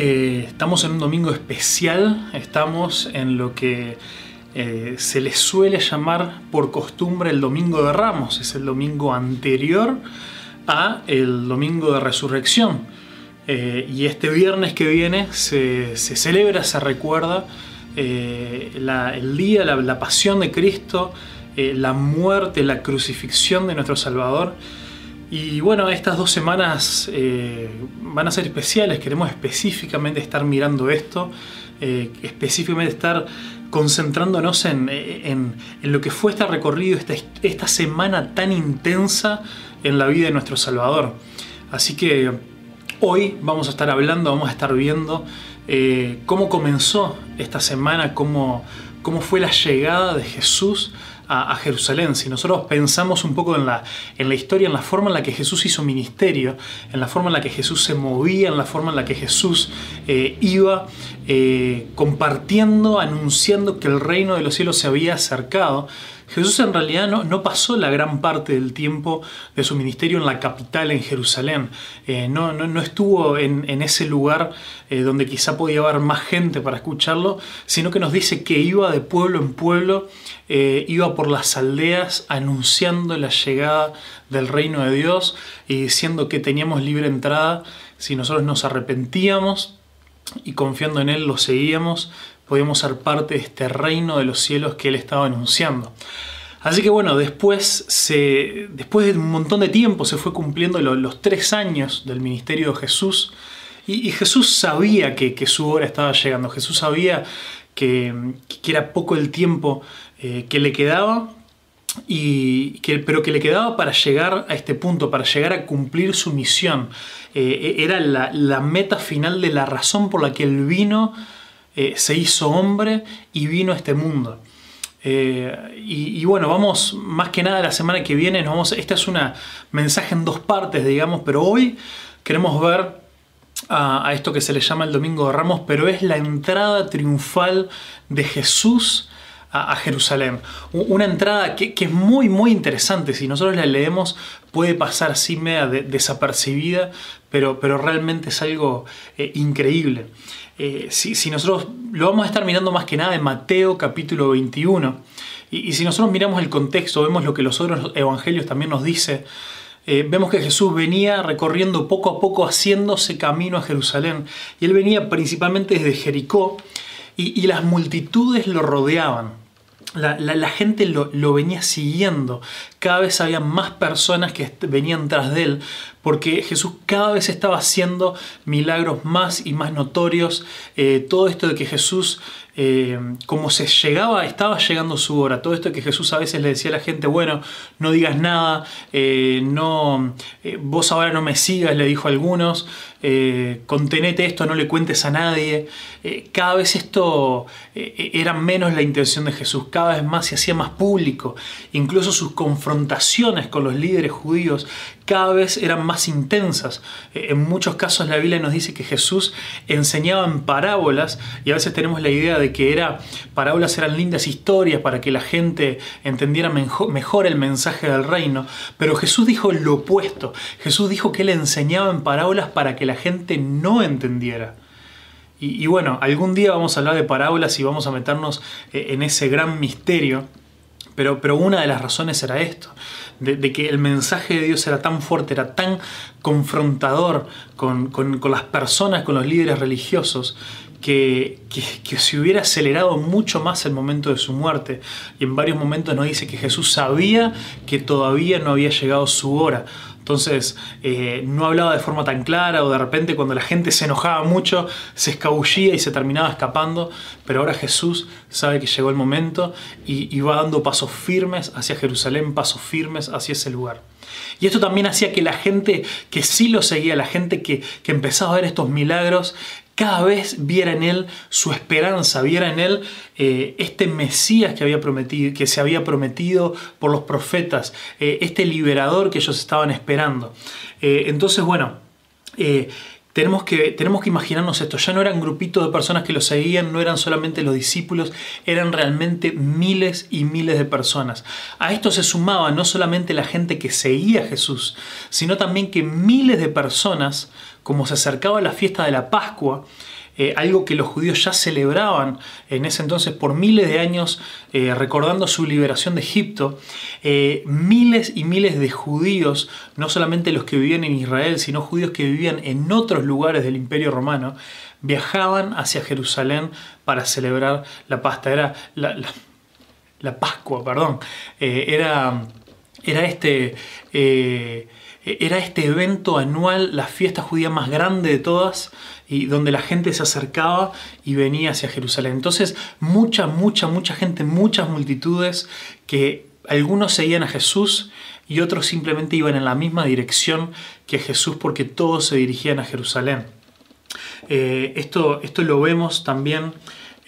Eh, estamos en un domingo especial, estamos en lo que eh, se le suele llamar por costumbre el domingo de Ramos, es el domingo anterior a el domingo de resurrección. Eh, y este viernes que viene se, celebra, se recuerda el día, la, la, pasión de Cristo, la muerte, la crucifixión de nuestro Salvador. Y bueno, estas dos semanas eh, van a ser especiales, queremos específicamente estar mirando esto, eh, específicamente estar concentrándonos en, lo que fue este recorrido, esta, esta semana tan intensa en la vida de nuestro Salvador. Así que hoy vamos a estar hablando, vamos a estar viendo eh, cómo comenzó esta semana, cómo, cómo fue la llegada de Jesús a, Jerusalén, si nosotros pensamos un poco en la, en la historia, en la forma en la que Jesús hizo ministerio, en la forma en la que Jesús se movía, en la forma en la que Jesús eh, iba eh, compartiendo, anunciando que el reino de los cielos se había acercado, Jesús en realidad no, pasó la gran parte del tiempo de su ministerio en la capital, en Jerusalén. Eh, no, no, estuvo en, ese lugar eh, donde quizá podía haber más gente para escucharlo, sino que nos dice que iba de pueblo en pueblo, eh, iba por las aldeas anunciando la llegada del reino de Dios y diciendo que teníamos libre entrada si nosotros nos arrepentíamos y confiando en Él lo seguíamos podíamos ser parte de este reino de los cielos que él estaba anunciando. Así que bueno, después, se, después de un montón de tiempo se fue cumpliendo los tres años del ministerio de Jesús y, Jesús sabía que, su hora estaba llegando, Jesús sabía que, era poco el tiempo eh, que le quedaba, y que, pero que le quedaba para llegar a este punto, para llegar a cumplir su misión. Eh, era la meta final de la razón por la que él vino eh, se hizo hombre y vino a este mundo. Eh, y, bueno, vamos más que nada la semana que viene, nos vamos, esta es una mensaje en dos partes, digamos, pero hoy queremos ver a, esto que se le llama el Domingo de Ramos, pero es la entrada triunfal de Jesús a, Jerusalén. Una entrada que, es muy, muy interesante. Si nosotros la leemos, puede pasar así media desapercibida, pero, pero realmente es algo eh, increíble. Eh, si, nosotros lo vamos a estar mirando más que nada en Mateo capítulo 21, y, si nosotros miramos el contexto, vemos lo que los otros evangelios también nos dice, eh, vemos que Jesús venía recorriendo poco a poco, haciéndose camino a Jerusalén, y él venía principalmente desde Jericó, y, las multitudes lo rodeaban. La, gente lo, venía siguiendo. Cada vez había más personas que venían tras de él porque Jesús cada vez estaba haciendo milagros más y más notorios. Eh, todo esto de que Jesús, eh, como se llegaba, estaba llegando su hora. Todo esto de que Jesús a veces le decía a la gente, bueno, no digas nada, eh, no, vos ahora no me sigas, le dijo a algunos, contenete esto, no le cuentes a nadie. cada vez esto era menos la intención de Jesús, cada vez más se hacía más público. Incluso sus confrontaciones con los líderes judíos cada vez eran más intensas. Eh, en muchos casos la Biblia nos dice que Jesús enseñaba en parábolas y a veces tenemos la idea de que era, parábolas eran lindas historias para que la gente entendiera mejor, el mensaje del reino, pero Jesús dijo lo opuesto. Jesús dijo que él enseñaba en parábolas para que la gente no entendiera. Y, bueno, algún día vamos a hablar de parábolas y vamos a meternos eh, en ese gran misterio, pero, pero una de las razones era esto de, que el mensaje de Dios era tan fuerte, era tan confrontador con, las personas, con los líderes religiosos, que, que, se hubiera acelerado mucho más el momento de su muerte. Y en varios momentos nos dice que Jesús sabía que todavía no había llegado su hora. Entonces eh, no hablaba de forma tan clara o de repente cuando la gente se enojaba mucho se escabullía y se terminaba escapando, pero ahora Jesús sabe que llegó el momento y, va dando pasos firmes hacia Jerusalén, pasos firmes hacia ese lugar. Y esto también hacía que la gente que sí lo seguía, la gente que, que empezaba a ver estos milagros, cada vez viera en él su esperanza, viera en él eh, este Mesías que, había prometido, que se había prometido por los profetas, eh, este liberador que ellos estaban esperando. Eh, entonces, bueno, tenemos que, tenemos que imaginarnos esto. Ya no eran grupitos de personas que lo seguían, no eran solamente los discípulos, eran realmente miles y miles de personas. A esto se sumaba no solamente la gente que seguía a Jesús, sino también que miles de personas, como se acercaba la fiesta de la Pascua, eh, algo que los judíos ya celebraban en ese entonces por miles de años, eh, recordando su liberación de Egipto, eh, miles y miles de judíos, no solamente los que vivían en Israel, sino judíos que vivían en otros lugares del Imperio Romano, viajaban hacia Jerusalén para celebrar la pasta. Era la, Pascua, perdón. era, era este era este evento anual, la fiesta judía más grande de todas, y donde la gente se acercaba y venía hacia Jerusalén. Entonces, mucha, mucha, mucha gente, muchas multitudes que algunos seguían a Jesús y otros simplemente iban en la misma dirección que Jesús porque todos se dirigían a Jerusalén. Eh, esto, esto lo vemos también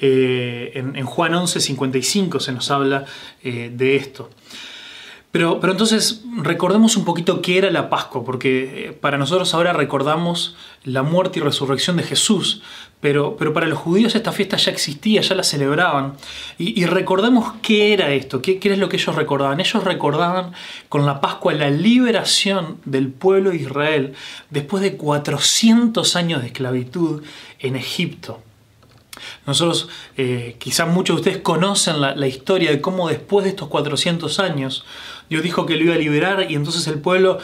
eh, en, Juan 11, 55 se nos habla eh, de esto. Pero, pero, entonces recordemos un poquito qué era la Pascua, porque eh, para nosotros ahora recordamos la muerte y resurrección de Jesús, pero, pero para los judíos esta fiesta ya existía, ya la celebraban. Y, recordemos qué era esto, qué, qué es lo que ellos recordaban. Ellos recordaban con la Pascua la liberación del pueblo de Israel después de 400 años de esclavitud en Egipto. Nosotros, eh, quizás muchos de ustedes conocen la, historia de cómo después de estos 400 años, Dios dijo que lo iba a liberar y entonces el pueblo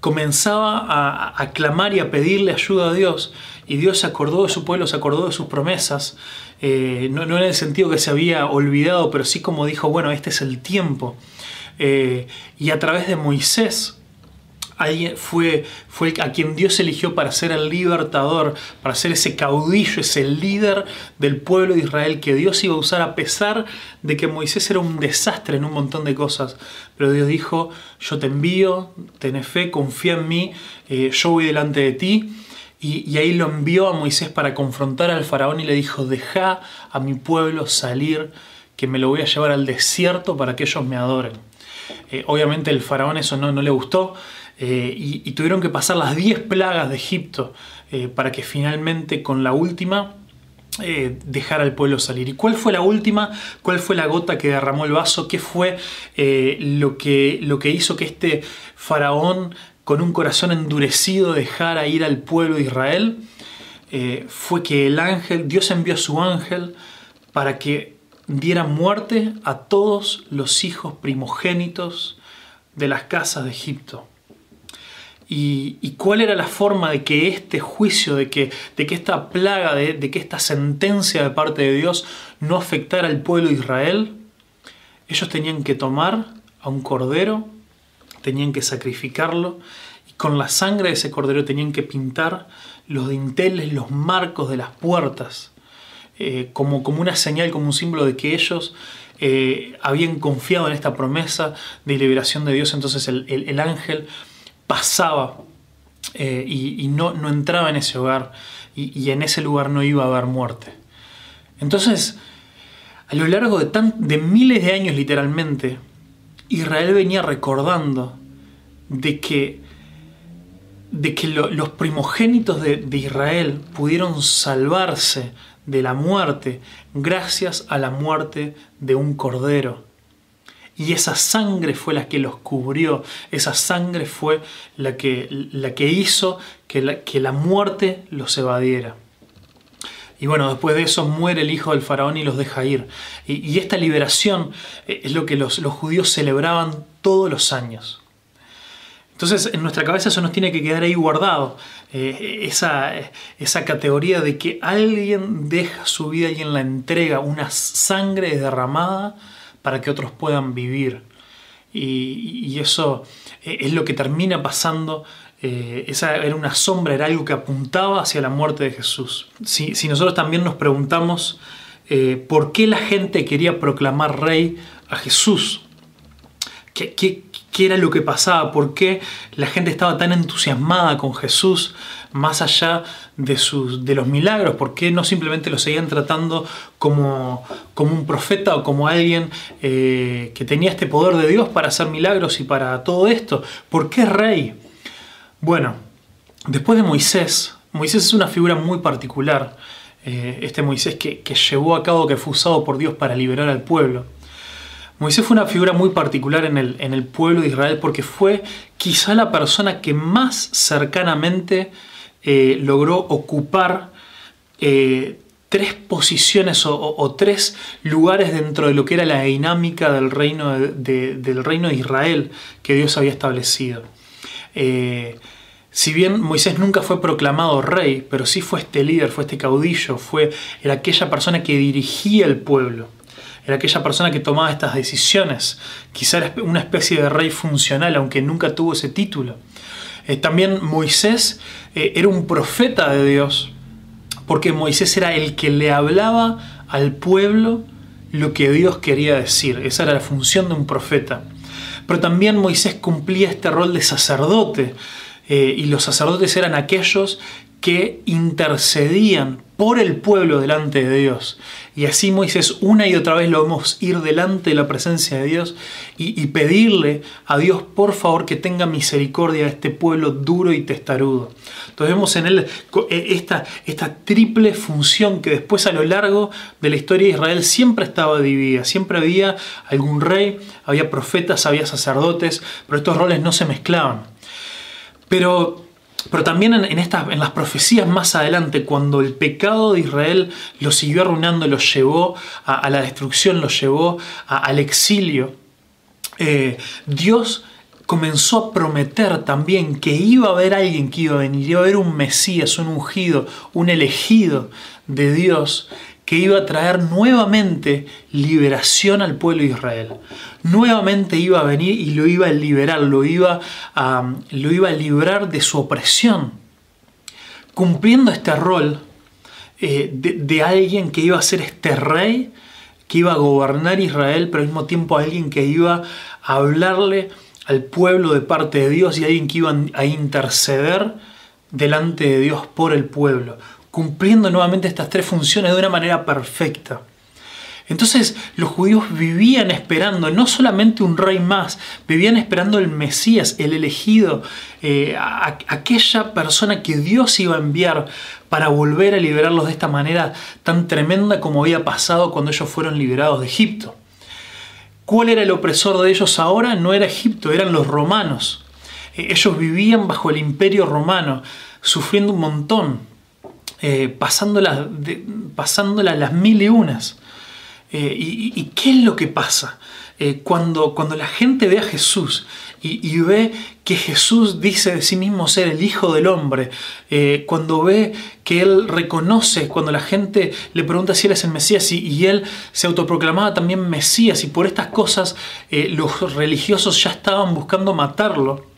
comenzaba a, clamar y a pedirle ayuda a Dios. Y Dios se acordó de su pueblo, se acordó de sus promesas. Eh, no, en el sentido que se había olvidado, pero sí como dijo, bueno, este es el tiempo. Eh, y a través de Moisés, fue, fue a quien Dios eligió para ser el libertador, para ser ese caudillo, ese líder del pueblo de Israel que Dios iba a usar a pesar de que Moisés era un desastre en un montón de cosas. Pero Dios dijo, yo te envío, ten fe, confía en mí, eh, yo voy delante de ti. Y, ahí lo envió a Moisés para confrontar al faraón y le dijo, deja a mi pueblo salir, que me lo voy a llevar al desierto para que ellos me adoren. Eh, obviamente el faraón eso no, le gustó, eh, y, tuvieron que pasar las 10 plagas de Egipto para que finalmente con la última eh, dejara al pueblo salir. ¿Y cuál fue la última? ¿Cuál fue la gota que derramó el vaso? ¿Qué fue lo, que, lo que hizo que este faraón con un corazón endurecido dejara ir al pueblo de Israel? fue que el ángel, Dios envió a su ángel para que diera muerte a todos los hijos primogénitos de las casas de Egipto. Y, cuál era la forma de que este juicio, de que, de que esta plaga, de, que esta sentencia de parte de Dios no afectara al pueblo de Israel. Ellos tenían que tomar a un cordero, tenían que sacrificarlo y con la sangre de ese cordero tenían que pintar los dinteles, los marcos de las puertas, eh, como, como una señal, como un símbolo de que ellos eh, habían confiado en esta promesa de liberación de Dios. Entonces el ángel pasaba eh, y, no, entraba en ese hogar y, en ese lugar no iba a haber muerte. Entonces, a lo largo de, de miles de años literalmente, Israel venía recordando de que, de que los primogénitos de, de Israel pudieron salvarse de la muerte gracias a la muerte de un cordero y esa sangre fue la que los cubrió, esa sangre fue la que, la que hizo que la, que la muerte los evadiera. Y bueno, después de eso muere el hijo del faraón y los deja ir. Y, esta liberación eh, es lo que los, judíos celebraban todos los años. Entonces en nuestra cabeza eso nos tiene que quedar ahí guardado. Eh, esa, esa categoría de que alguien deja su vida y en la entrega una sangre derramada para que otros puedan vivir. Y, eso eh, es lo que termina pasando. Eh, esa era una sombra, era algo que apuntaba hacia la muerte de Jesús. Si, nosotros también nos preguntamos eh, por qué la gente quería proclamar rey a Jesús, ¿Qué, qué, qué era lo que pasaba? ¿Por qué la gente estaba tan entusiasmada con Jesús más allá de, sus, de los milagros? ¿Por qué no simplemente lo seguían tratando como, como un profeta o como alguien eh, que tenía este poder de Dios para hacer milagros y para todo esto? ¿Por qué rey? Bueno, después de Moisés, Moisés es una figura muy particular, eh, este Moisés que, que llevó a cabo, que fue usado por Dios para liberar al pueblo. Moisés fue una figura muy particular en el, en el, pueblo de Israel porque fue quizá la persona que más cercanamente eh, logró ocupar eh, tres posiciones o, tres lugares dentro de lo que era la dinámica del reino de, del reino de Israel que Dios había establecido. Eh, si bien Moisés nunca fue proclamado rey, pero sí fue este líder, fue este caudillo, fue, aquella persona que dirigía el pueblo era aquella persona que tomaba estas decisiones. Quizá era una especie de rey funcional, aunque nunca tuvo ese título. Eh, también Moisés eh, era un profeta de Dios, porque Moisés era el que le hablaba al pueblo lo que Dios quería decir. Esa era la función de un profeta. Pero también Moisés cumplía este rol de sacerdote. Eh, y los sacerdotes eran aquellos que intercedían por el pueblo delante de Dios. Y así Moisés una y otra vez lo vemos ir delante de la presencia de Dios y, pedirle a Dios por favor que tenga misericordia de este pueblo duro y testarudo. Entonces vemos en él e, esta, esta triple función que después a lo largo de la historia de Israel siempre estaba dividida. Siempre había algún rey, había profetas, había sacerdotes, pero estos roles no se mezclaban. Pero pero también en, en las profecías más adelante, cuando el pecado de Israel lo siguió arruinando, lo llevó a, la destrucción, lo llevó al exilio, eh, Dios comenzó a prometer también que iba a haber alguien que iba a venir, iba a haber un Mesías, un ungido, un elegido de Dios que iba a traer nuevamente liberación al pueblo de Israel. Nuevamente iba a venir y lo iba a liberar, lo iba a, lo iba a librar de su opresión, cumpliendo este rol eh, de, de alguien que iba a ser este rey, que iba a gobernar Israel, pero al mismo tiempo alguien que iba a hablarle al pueblo de parte de Dios y alguien que iba a interceder delante de Dios por el pueblo cumpliendo nuevamente estas tres funciones de una manera perfecta. Entonces los judíos vivían esperando no solamente un rey más, vivían esperando el Mesías, el elegido, eh, aquella persona que Dios iba a enviar para volver a liberarlos de esta manera tan tremenda como había pasado cuando ellos fueron liberados de Egipto. ¿Cuál era el opresor de ellos ahora? No era Egipto, eran los romanos. Eh, ellos vivían bajo el imperio romano, sufriendo un montón, eh, pasándolas, las mil y unas. Eh, y, qué es lo que pasa? Eh, cuando, cuando la gente ve a Jesús y, ve que Jesús dice de sí mismo ser el Hijo del Hombre, cuando ve que Él reconoce, cuando la gente le pregunta si Él es el Mesías y, Él se autoproclamaba también Mesías y por estas cosas los religiosos ya estaban buscando matarlo,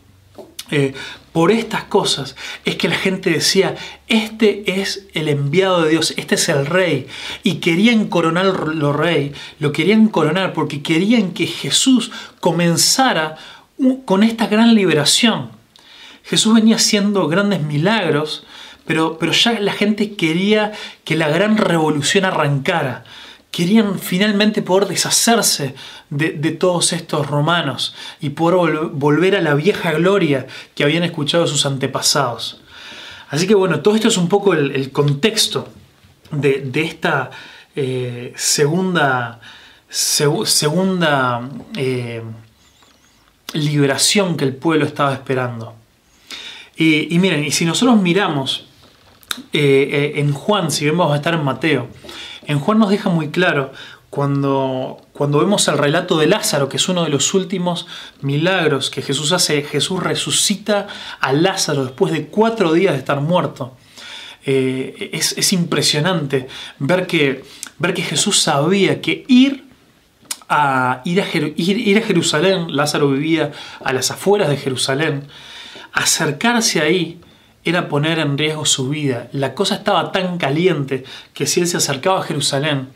eh, por estas cosas es que la gente decía, este es el enviado de Dios, este es el rey. Y querían coronarlo rey, lo querían coronar porque querían que Jesús comenzara con esta gran liberación. Jesús venía haciendo grandes milagros, pero, pero ya la gente quería que la gran revolución arrancara querían finalmente poder deshacerse de, todos estos romanos y poder volver a la vieja gloria que habían escuchado sus antepasados. Así que bueno, todo esto es un poco el, contexto de, esta eh, segunda, segunda eh, liberación que el pueblo estaba esperando. Y, miren, y si nosotros miramos eh, en Juan, si vemos a estar en Mateo, en Juan nos deja muy claro cuando, cuando vemos el relato de Lázaro, que es uno de los últimos milagros que Jesús hace, Jesús resucita a Lázaro después de cuatro días de estar muerto. Eh, es, impresionante ver que, ver que Jesús sabía que ir a, ir, a ir a Jerusalén, Lázaro vivía a las afueras de Jerusalén, acercarse ahí era poner en riesgo su vida. La cosa estaba tan caliente que si él se acercaba a Jerusalén,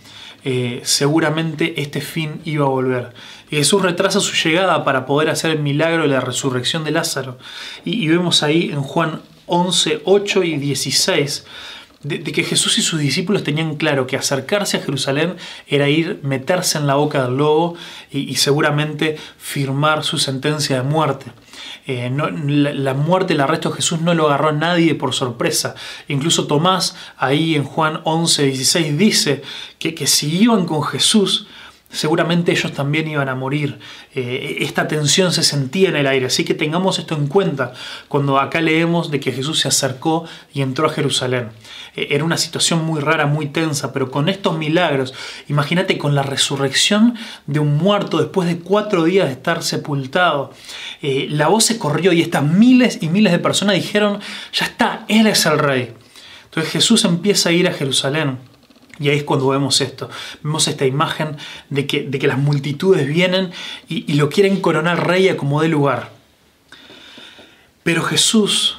eh, seguramente este fin iba a volver. Y Jesús retrasa su llegada para poder hacer el milagro de la resurrección de Lázaro. Y, vemos ahí en Juan 11, 8 y 16 de, que Jesús y sus discípulos tenían claro que acercarse a Jerusalén era ir, meterse en la boca del lobo y, seguramente firmar su sentencia de muerte. Eh, la, muerte, el arresto de Jesús no lo agarró a nadie por sorpresa. Incluso Tomás, ahí en Juan 11, 16, dice que, que si iban con Jesús, seguramente ellos también iban a morir. Eh, esta tensión se sentía en el aire, así que tengamos esto en cuenta cuando acá leemos de que Jesús se acercó y entró a Jerusalén. Eh, era una situación muy rara, muy tensa, pero con estos milagros, imagínate con la resurrección de un muerto después de cuatro días de estar sepultado, eh, la voz se corrió y estas miles y miles de personas dijeron, ya está, Él es el rey. Entonces Jesús empieza a ir a Jerusalén y ahí es cuando vemos esto, vemos esta imagen de que, de que las multitudes vienen y, lo quieren coronar rey a como dé lugar. Pero Jesús,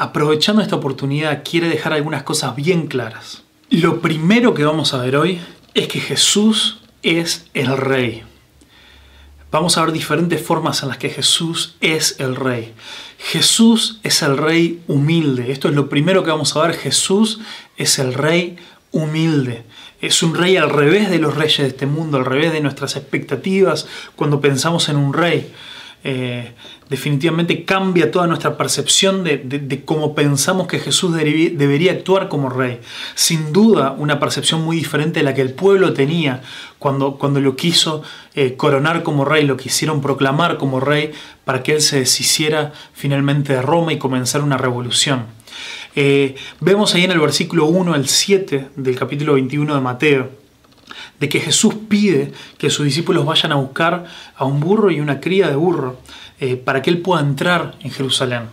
aprovechando esta oportunidad, quiere dejar algunas cosas bien claras. Lo primero que vamos a ver hoy es que Jesús es el rey. Vamos a ver diferentes formas en las que Jesús es el rey. Jesús es el rey humilde. Esto es lo primero que vamos a ver. Jesús es el rey humilde. Es un rey al revés de los reyes de este mundo, al revés de nuestras expectativas cuando pensamos en un rey. Eh, definitivamente cambia toda nuestra percepción de, cómo pensamos que Jesús debería actuar como rey. Sin duda, una percepción muy diferente de la que el pueblo tenía cuando, cuando lo quiso eh, coronar como rey, lo quisieron proclamar como rey para que él se deshiciera finalmente de Roma y comenzara una revolución. Eh, vemos ahí en el versículo 1 al 7 del capítulo 21 de Mateo, de que Jesús pide que sus discípulos vayan a buscar a un burro y una cría de burro eh, para que él pueda entrar en Jerusalén.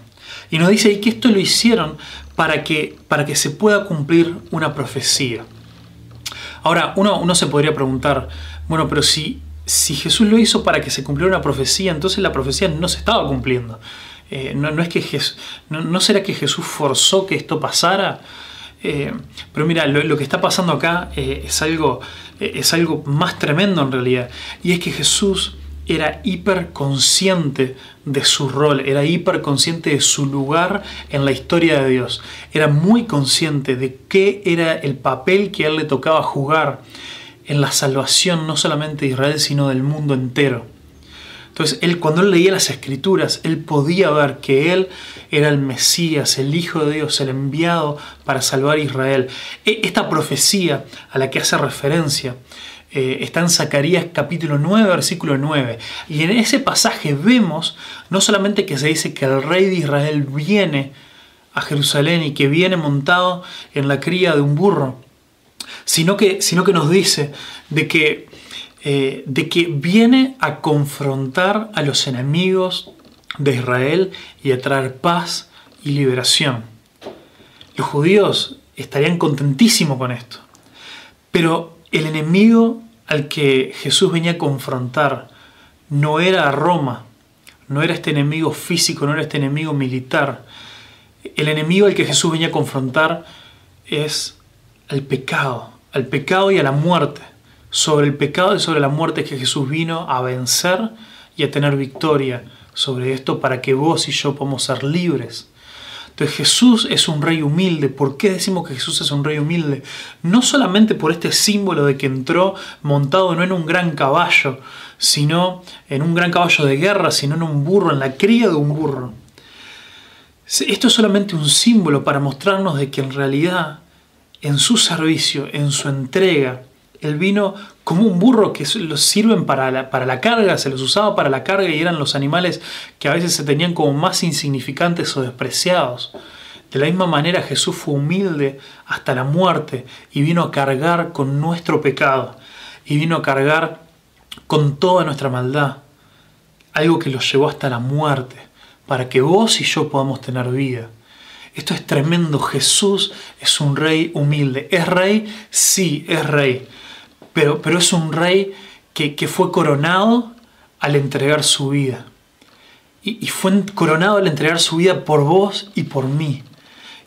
Y nos dice ahí que esto lo hicieron para que, para que se pueda cumplir una profecía. Ahora, uno, uno se podría preguntar, bueno, pero si, si Jesús lo hizo para que se cumpliera una profecía, entonces la profecía no se estaba cumpliendo. Eh, no, es que no, será que Jesús forzó que esto pasara? Eh, pero mira, lo, que está pasando acá es, algo, es algo más tremendo en realidad. Y es que Jesús era hiperconsciente de su rol, era hiperconsciente de su lugar en la historia de Dios. Era muy consciente de qué era el papel que a él le tocaba jugar en la salvación no solamente de Israel, sino del mundo entero. Entonces, él, cuando él leía las escrituras, él podía ver que él era el Mesías, el Hijo de Dios, el enviado para salvar a Israel. E, esta profecía a la que hace referencia eh, está en Zacarías capítulo 9, versículo 9. Y en ese pasaje vemos no solamente que se dice que el rey de Israel viene a Jerusalén y que viene montado en la cría de un burro, sino que, sino que nos dice de que eh, de que viene a confrontar a los enemigos de Israel y a traer paz y liberación. Los judíos estarían contentísimos con esto. Pero el enemigo al que Jesús venía a confrontar no era Roma, no era este enemigo físico, no era este enemigo militar. El enemigo al que Jesús venía a confrontar es al pecado, al pecado y a la muerte sobre el pecado y sobre la muerte que Jesús vino a vencer y a tener victoria sobre esto para que vos y yo podamos ser libres. Entonces Jesús es un rey humilde. ¿Por qué decimos que Jesús es un rey humilde? No solamente por este símbolo de que entró montado no en un gran caballo, sino en un gran caballo de guerra, sino en un burro, en la cría de un burro. Esto es solamente un símbolo para mostrarnos de que en realidad en su servicio, en su entrega, el vino como un burro que los sirven para la, para la carga, se los usaba para la carga y eran los animales que a veces se tenían como más insignificantes o despreciados. De la misma manera Jesús fue humilde hasta la muerte y vino a cargar con nuestro pecado y vino a cargar con toda nuestra maldad, algo que los llevó hasta la muerte, para que vos y yo podamos tener vida. Esto es tremendo, Jesús es un rey humilde. ¿Es rey? Sí, es rey pero, es un rey que, fue coronado al entregar su vida. Y, fue coronado al entregar su vida por vos y por mí.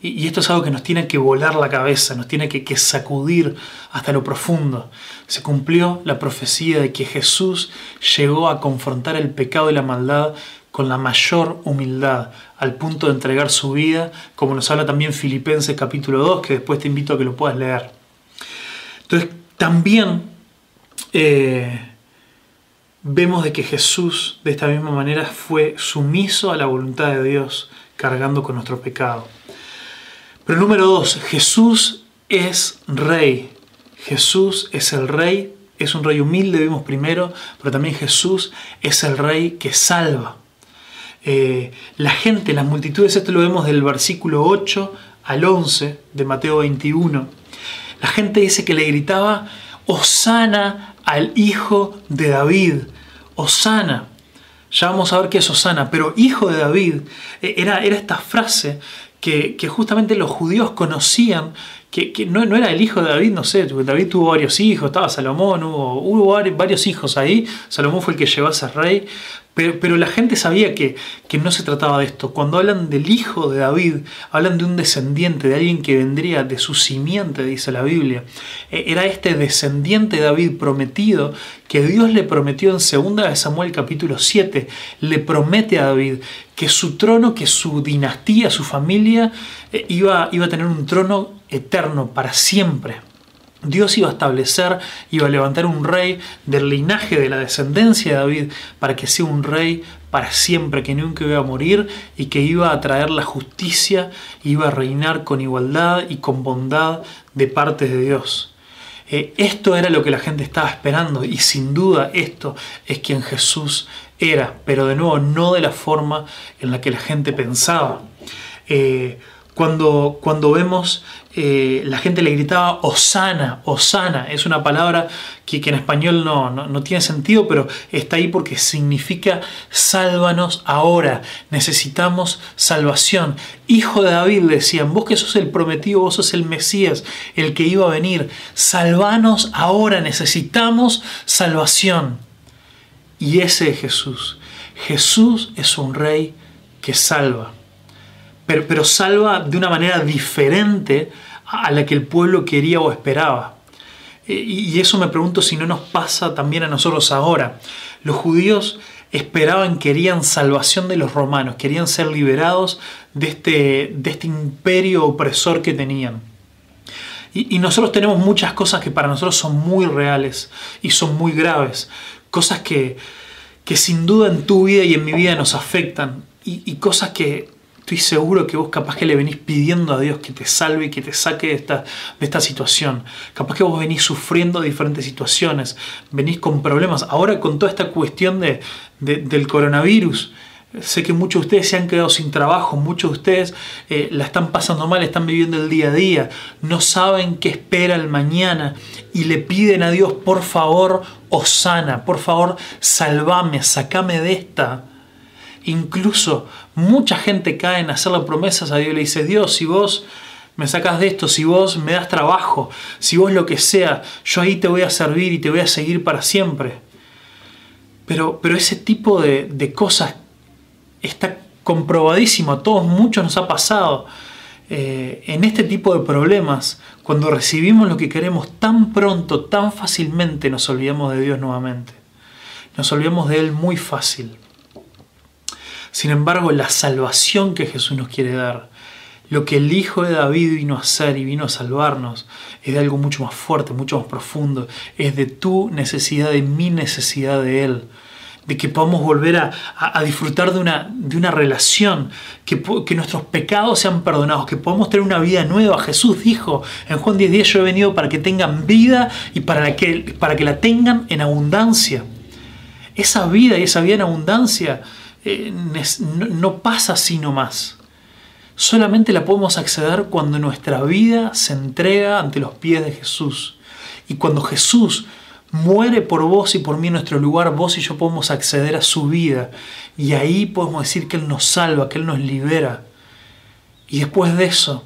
Y, esto es algo que nos tiene que volar la cabeza, nos tiene que, que sacudir hasta lo profundo. Se cumplió la profecía de que Jesús llegó a confrontar el pecado y la maldad con la mayor humildad, al punto de entregar su vida, como nos habla también Filipenses capítulo 2, que después te invito a que lo puedas leer. Entonces, también eh, vemos de que Jesús, de esta misma manera, fue sumiso a la voluntad de Dios, cargando con nuestro pecado. Pero número dos, Jesús es rey. Jesús es el rey, es un rey humilde, vimos primero, pero también Jesús es el rey que salva. Eh, la gente, las multitudes, esto lo vemos del versículo 8 al 11 de Mateo 21. La gente dice que le gritaba, Osana al hijo de David, Osana. Ya vamos a ver qué es Osana, pero hijo de David eh, era, era esta frase que, justamente los judíos conocían que, no, era el hijo de David, no sé, David tuvo varios hijos, estaba Salomón, hubo, hubo varios hijos ahí, Salomón fue el que llevó a ser rey, pero, la gente sabía que, que, no se trataba de esto. Cuando hablan del hijo de David, hablan de un descendiente, de alguien que vendría de su simiente, dice la Biblia. E, era este descendiente de David prometido que Dios le prometió en 2 Samuel capítulo 7. Le promete a David que su trono, que su dinastía, su familia, eh, iba, iba a tener un trono eterno para siempre. Dios iba a establecer, iba a levantar un rey del linaje de la descendencia de David para que sea un rey para siempre, que nunca iba a morir y que iba a traer la justicia, iba a reinar con igualdad y con bondad de parte de Dios. Eh, esto era lo que la gente estaba esperando y sin duda esto es quien Jesús era, pero de nuevo no de la forma en la que la gente pensaba. Eh, cuando, cuando vemos eh, la gente le gritaba Osana, Osana, es una palabra que, en español no, no, tiene sentido, pero está ahí porque significa sálvanos ahora, necesitamos salvación. Hijo de David, decían, vos que sos el prometido, vos sos el Mesías, el que iba a venir, salvanos ahora, necesitamos salvación. Y ese es Jesús. Jesús es un rey que salva pero, salva de una manera diferente a la que el pueblo quería o esperaba. E, y eso me pregunto si no nos pasa también a nosotros ahora. Los judíos esperaban, querían salvación de los romanos, querían ser liberados de este, de este imperio opresor que tenían. Y, y, nosotros tenemos muchas cosas que para nosotros son muy reales y son muy graves. Cosas que, que sin duda en tu vida y en mi vida nos afectan. Y, y cosas que estoy seguro que vos capaz que le venís pidiendo a Dios que te salve y que te saque de esta, de esta situación. Capaz que vos venís sufriendo diferentes situaciones, venís con problemas. Ahora con toda esta cuestión de, del coronavirus, sé que muchos de ustedes se han quedado sin trabajo, muchos de ustedes eh, la están pasando mal, están viviendo el día a día, no saben qué espera el mañana y le piden a Dios, por favor, sana por favor, salvame, sacame de esta. Incluso mucha gente cae en hacer las promesas a Dios y le dice, Dios, si vos me sacas de esto, si vos me das trabajo, si vos lo que sea, yo ahí te voy a servir y te voy a seguir para siempre. Pero, pero ese tipo de, cosas está comprobadísimo, a todos muchos nos ha pasado. Eh, en este tipo de problemas, cuando recibimos lo que queremos tan pronto, tan fácilmente, nos olvidamos de Dios nuevamente. Nos olvidamos de Él muy fácil. Sin embargo, la salvación que Jesús nos quiere dar, lo que el Hijo de David vino a hacer y vino a salvarnos, es de algo mucho más fuerte, mucho más profundo. Es de tu necesidad, de mi necesidad de Él. De que podamos volver a, disfrutar de una, de una relación, que, que, nuestros pecados sean perdonados, que podamos tener una vida nueva. Jesús dijo en Juan 10:10, yo he venido para que tengan vida y para que, para que la tengan en abundancia. Esa vida y esa vida en abundancia eh, no pasa así nomás. Solamente la podemos acceder cuando nuestra vida se entrega ante los pies de Jesús. Y cuando Jesús muere por vos y por mí en nuestro lugar, vos y yo podemos acceder a su vida. Y ahí podemos decir que Él nos salva, que Él nos libera. Y después de eso,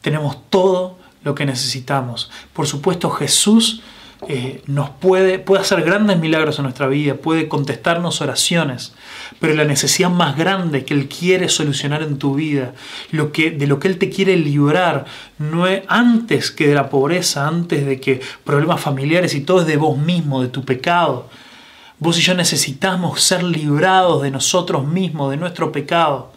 tenemos todo lo que necesitamos. Por supuesto, Jesús eh, nos puede, puede hacer grandes milagros en nuestra vida, puede contestarnos oraciones, pero la necesidad más grande que Él quiere solucionar en tu vida, lo que, de lo que Él te quiere librar, no es antes que de la pobreza, antes de que problemas familiares y todo es de vos mismo, de tu pecado. Vos y yo necesitamos ser librados de nosotros mismos, de nuestro pecado,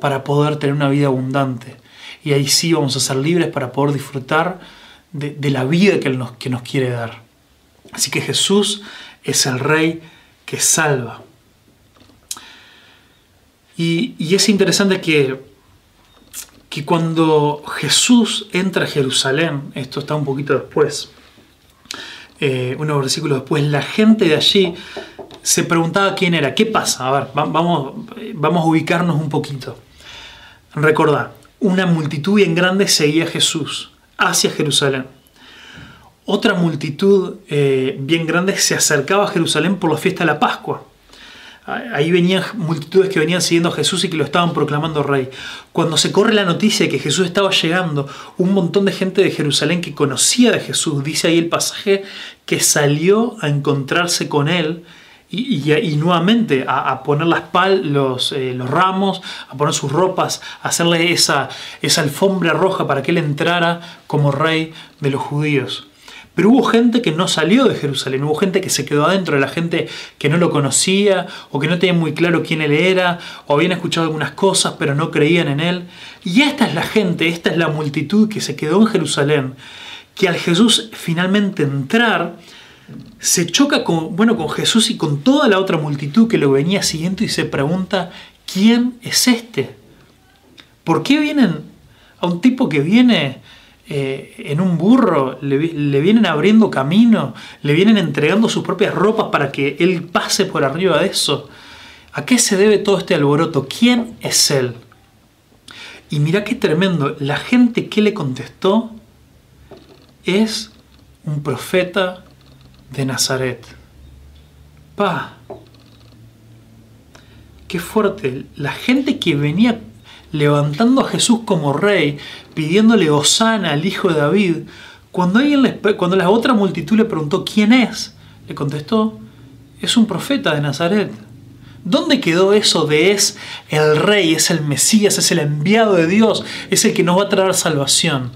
para poder tener una vida abundante. Y ahí sí vamos a ser libres para poder disfrutar de, la vida que nos, que nos quiere dar. Así que Jesús es el Rey que salva. Y, y es interesante que, que cuando Jesús entra a Jerusalén, esto está un poquito después, eh, unos versículos después, la gente de allí se preguntaba quién era, qué pasa, a ver, vamos, vamos a ubicarnos un poquito. Recordad, una multitud bien grande seguía a Jesús hacia Jerusalén. Otra multitud eh, bien grande se acercaba a Jerusalén por la fiesta de la Pascua. Ahí venían multitudes que venían siguiendo a Jesús y que lo estaban proclamando rey. Cuando se corre la noticia de que Jesús estaba llegando, un montón de gente de Jerusalén que conocía de Jesús, dice ahí el pasaje, que salió a encontrarse con él y, nuevamente a, poner las pal, los, eh, los, ramos, a poner sus ropas, a hacerle esa, esa alfombra roja para que él entrara como rey de los judíos. Pero hubo gente que no salió de Jerusalén, hubo gente que se quedó adentro, la gente que no lo conocía o que no tenía muy claro quién él era o habían escuchado algunas cosas pero no creían en él. Y esta es la gente, esta es la multitud que se quedó en Jerusalén, que al Jesús finalmente entrar, se choca con, bueno, con Jesús y con toda la otra multitud que lo venía siguiendo y se pregunta, ¿quién es este? ¿Por qué vienen a un tipo que viene eh, en un burro, le, vienen abriendo camino, le vienen entregando sus propias ropas para que él pase por arriba de eso. ¿A qué se debe todo este alboroto? ¿Quién es él? Y mira qué tremendo, la gente que le contestó es un profeta de Nazaret. Pa, qué fuerte, la gente que venía levantando a Jesús como rey, pidiéndole Osana al hijo de David, cuando, alguien cuando la otra multitud le preguntó quién es, le contestó, es un profeta de Nazaret. ¿Dónde quedó eso de es el rey, es el Mesías, es el enviado de Dios, es el que nos va a traer salvación?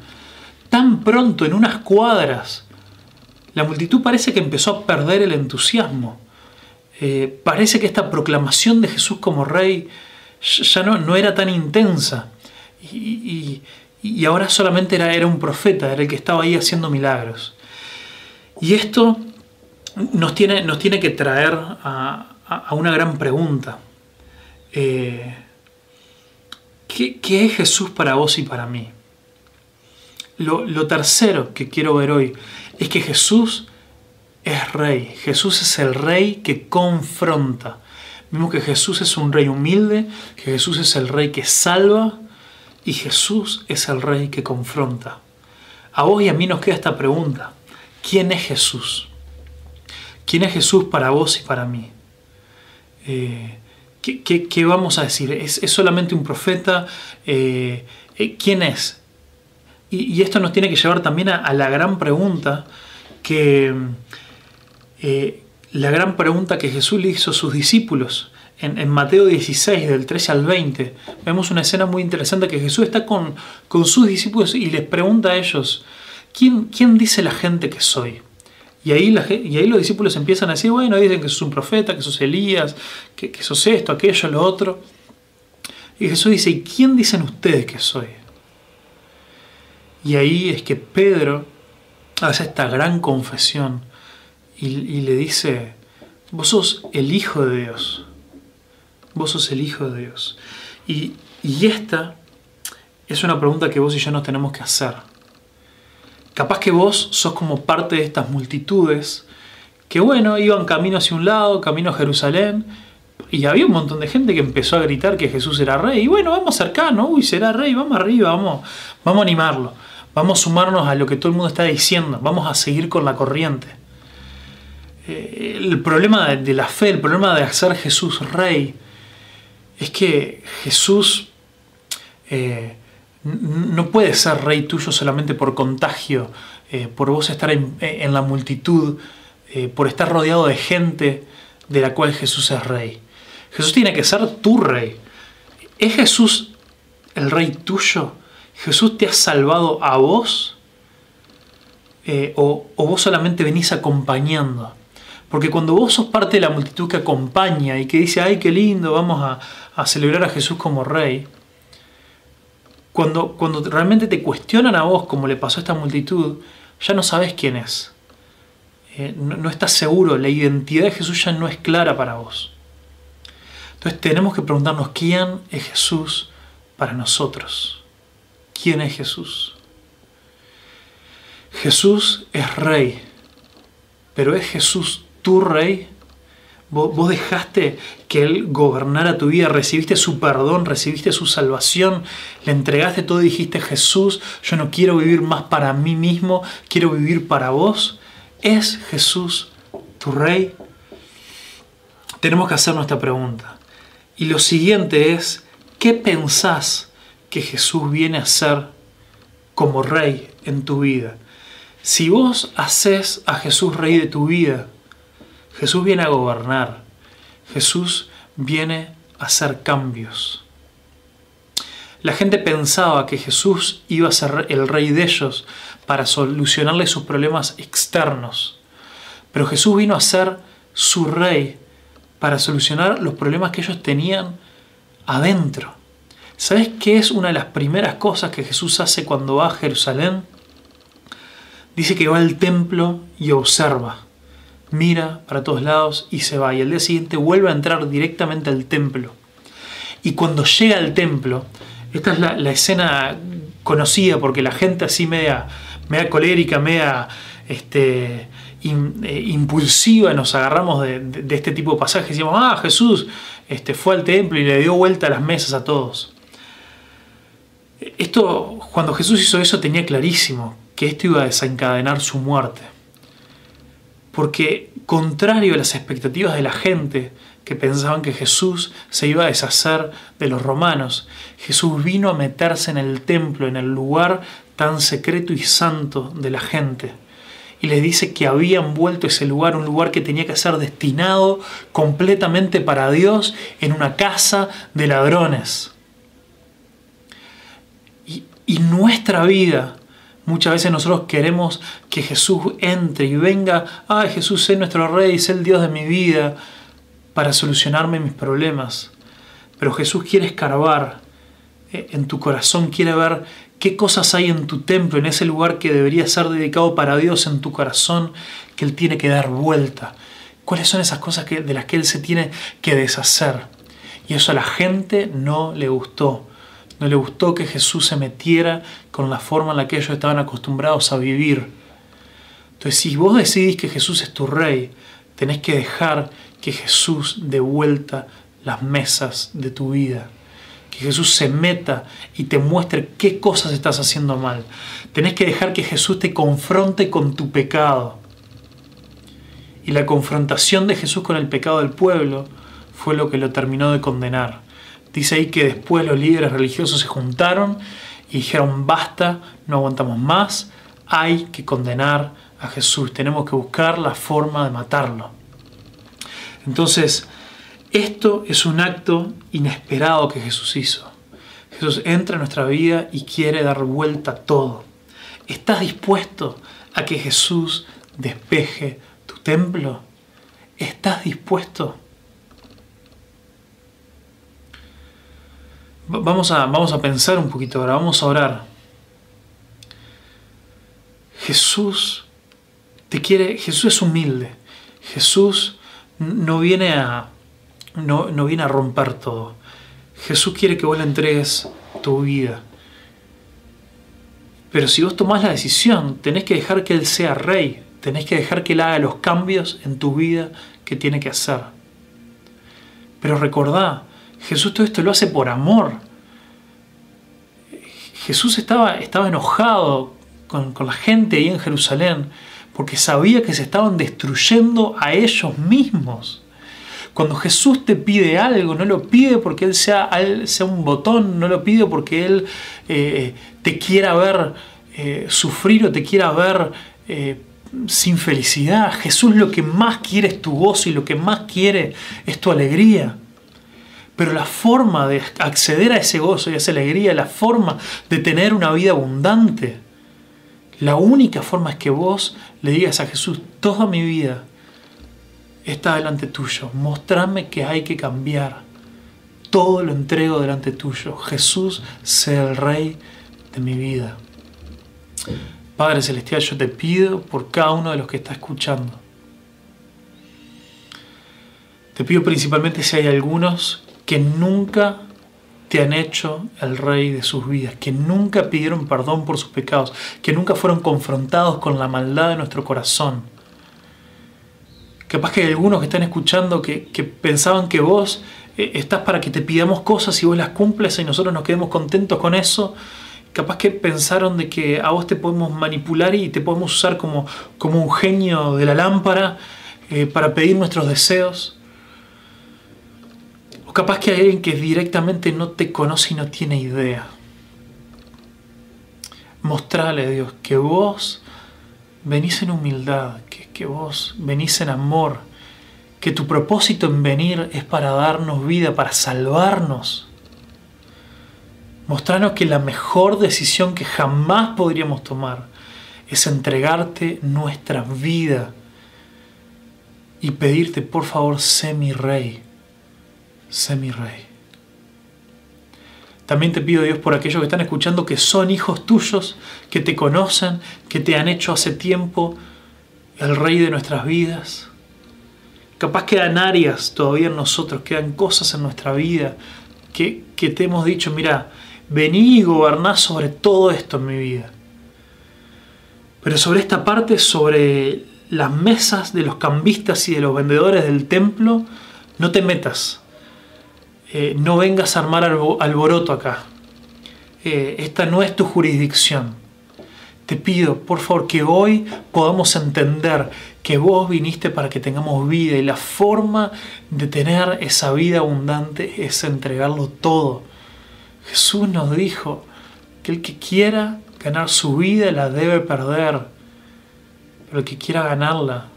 Tan pronto, en unas cuadras, la multitud parece que empezó a perder el entusiasmo. Eh, parece que esta proclamación de Jesús como rey ya no, era tan intensa. Y, ahora solamente era, un profeta, era el que estaba ahí haciendo milagros. Y esto nos tiene, nos tiene que traer a, una gran pregunta. Eh, ¿qué, es Jesús para vos y para mí? Lo, tercero que quiero ver hoy es que Jesús es rey. Jesús es el rey que confronta. Vemos que Jesús es un rey humilde, que Jesús es el rey que salva y Jesús es el rey que confronta. A vos y a mí nos queda esta pregunta. ¿Quién es Jesús? ¿Quién es Jesús para vos y para mí? Eh, ¿qué, vamos a decir? ¿Es, solamente un profeta? Eh, eh, ¿Quién es? Y, esto nos tiene que llevar también a, la gran pregunta que la gran pregunta que Jesús le hizo a sus discípulos. En, Mateo 16, del 13 al 20, vemos una escena muy interesante que Jesús está con, con sus discípulos y les pregunta a ellos, ¿quién, quién dice la gente que soy? Y ahí, y ahí los discípulos empiezan a decir, bueno, dicen que sos un profeta, que sos Elías, que, que sos esto, aquello, lo otro. Y Jesús dice, ¿y quién dicen ustedes que soy? Y ahí es que Pedro hace esta gran confesión y, le dice, vos sos el Hijo de Dios. Vos sos el Hijo de Dios. Y, y esta es una pregunta que vos y yo nos tenemos que hacer. Capaz que vos sos como parte de estas multitudes que, bueno, iban camino hacia un lado, camino a Jerusalén, y había un montón de gente que empezó a gritar que Jesús era rey. Y bueno, vamos cercano, uy, será rey, vamos arriba, vamos, vamos a animarlo. Vamos a sumarnos a lo que todo el mundo está diciendo, vamos a seguir con la corriente. Eh, el problema de la fe, el problema de hacer Jesús rey, es que Jesús eh, no puede ser rey tuyo solamente por contagio, eh, por vos estar en, la multitud, por estar rodeado de gente de la cual Jesús es rey. Jesús tiene que ser tu rey. ¿Es Jesús el rey tuyo? ¿Jesús te ha salvado a vos? o, vos solamente venís acompañando? Porque cuando vos sos parte de la multitud que acompaña y que dice, ay, qué lindo, vamos a, a celebrar a Jesús como rey, cuando, cuando realmente te cuestionan a vos, como le pasó a esta multitud, ya no sabes quién es. Eh, no, no estás seguro, la identidad de Jesús ya no es clara para vos. Entonces tenemos que preguntarnos quién es Jesús para nosotros. ¿Quién es Jesús? Jesús es rey, pero ¿es Jesús tu rey? Vos, dejaste que Él gobernara tu vida, recibiste su perdón, recibiste su salvación, le entregaste todo y dijiste, Jesús, yo no quiero vivir más para mí mismo, quiero vivir para vos. ¿Es Jesús tu rey? Tenemos que hacer nuestra pregunta. Y lo siguiente es, ¿qué pensás que Jesús viene a hacer como rey en tu vida? Si vos haces a Jesús rey de tu vida, Jesús viene a gobernar. Jesús viene a hacer cambios. La gente pensaba que Jesús iba a ser el rey de ellos para solucionarle sus problemas externos. Pero Jesús vino a ser su rey para solucionar los problemas que ellos tenían adentro. ¿Sabes qué es una de las primeras cosas que Jesús hace cuando va a Jerusalén? Dice que va al templo y observa mira para todos lados y se va. Y al día siguiente vuelve a entrar directamente al templo. Y cuando llega al templo, esta es la, escena conocida porque la gente así media, media colérica, media este, eh, impulsiva, nos agarramos de, este tipo de pasajes y decimos, ah, Jesús este, fue al templo y le dio vuelta a las mesas a todos. Esto, cuando Jesús hizo eso, tenía clarísimo que esto iba a desencadenar su muerte porque contrario a las expectativas de la gente que pensaban que Jesús se iba a deshacer de los romanos, Jesús vino a meterse en el templo, en el lugar tan secreto y santo de la gente. Y les dice que habían vuelto ese lugar, un lugar que tenía que ser destinado completamente para Dios, en una casa de ladrones. Y, nuestra vida Muchas veces nosotros queremos que Jesús entre y venga, ay Jesús, sé nuestro rey, sé el Dios de mi vida, para solucionarme mis problemas. Pero Jesús quiere escarbar eh, en tu corazón, quiere ver qué cosas hay en tu templo, en ese lugar que debería ser dedicado para Dios en tu corazón, que Él tiene que dar vuelta. ¿Cuáles son esas cosas que, de las que Él se tiene que deshacer? Y eso a la gente no le gustó. No le gustó que Jesús se metiera con la forma en la que ellos estaban acostumbrados a vivir. Entonces, si vos decidís que Jesús es tu rey, tenés que dejar que Jesús dé vuelta las mesas de tu vida. Que Jesús se meta y te muestre qué cosas estás haciendo mal. Tenés que dejar que Jesús te confronte con tu pecado. Y la confrontación de Jesús con el pecado del pueblo fue lo que lo terminó de condenar. Dice ahí que después los líderes religiosos se juntaron y dijeron, basta, no aguantamos más, hay que condenar a Jesús, tenemos que buscar la forma de matarlo. Entonces, esto es un acto inesperado que Jesús hizo. Jesús entra en nuestra vida y quiere dar vuelta a todo. ¿Estás dispuesto a que Jesús despeje tu templo? ¿Estás dispuesto? Vamos a, vamos a pensar un poquito ahora, vamos a orar. Jesús te quiere, Jesús es humilde. Jesús no viene a, no, no viene a romper todo. Jesús quiere que vos le entregues tu vida. Pero si vos tomás la decisión, tenés que dejar que Él sea rey, tenés que dejar que Él haga los cambios en tu vida que tiene que hacer. Pero recordá, Jesús todo esto lo hace por amor. Jesús estaba, estaba enojado con, con la gente ahí en Jerusalén porque sabía que se estaban destruyendo a ellos mismos. Cuando Jesús te pide algo, no lo pide porque Él sea, sea un botón, no lo pide porque Él eh, te quiera ver eh, sufrir o te quiera ver eh, sin felicidad. Jesús lo que más quiere es tu gozo y lo que más quiere es tu alegría. Pero la forma de acceder a ese gozo y a esa alegría, la forma de tener una vida abundante, la única forma es que vos le digas a Jesús, toda mi vida está delante tuyo. Mostrame que hay que cambiar. Todo lo entrego delante tuyo. Jesús sea el Rey de mi vida. Padre Celestial, yo te pido por cada uno de los que está escuchando. Te pido principalmente si hay algunos que nunca te han hecho el rey de sus vidas, que nunca pidieron perdón por sus pecados, que nunca fueron confrontados con la maldad de nuestro corazón. Capaz que hay algunos que están escuchando que, pensaban que vos eh, estás para que te pidamos cosas y vos las cumples y nosotros nos quedemos contentos con eso. Capaz que pensaron de que a vos te podemos manipular y te podemos usar como, como un genio de la lámpara eh, para pedir nuestros deseos capaz que hay alguien que directamente no te conoce y no tiene idea. Mostrale, Dios, que vos venís en humildad, que, que vos venís en amor, que tu propósito en venir es para darnos vida, para salvarnos. Mostrarnos que la mejor decisión que jamás podríamos tomar es entregarte nuestra vida y pedirte, por favor, sé mi rey sé mi rey. También te pido Dios por aquellos que están escuchando que son hijos tuyos, que te conocen, que te han hecho hace tiempo el rey de nuestras vidas. Capaz quedan áreas todavía en nosotros, quedan cosas en nuestra vida que, te hemos dicho, mira, vení y goberná sobre todo esto en mi vida. Pero sobre esta parte, sobre las mesas de los cambistas y de los vendedores del templo, no te metas. Eh, no vengas a armar alboroto acá. Eh, esta no es tu jurisdicción. Te pido, por favor, que hoy podamos entender que vos viniste para que tengamos vida y la forma de tener esa vida abundante es entregarlo todo. Jesús nos dijo que el que quiera ganar su vida la debe perder, pero el que quiera ganarla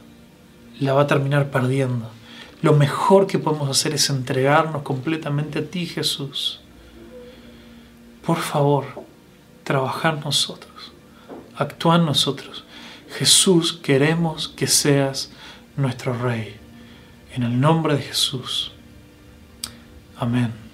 la va a terminar perdiendo. Lo mejor que podemos hacer es entregarnos completamente a ti, Jesús. Por favor, trabajar nosotros, actuar nosotros. Jesús, queremos que seas nuestro Rey. En el nombre de Jesús. Amén.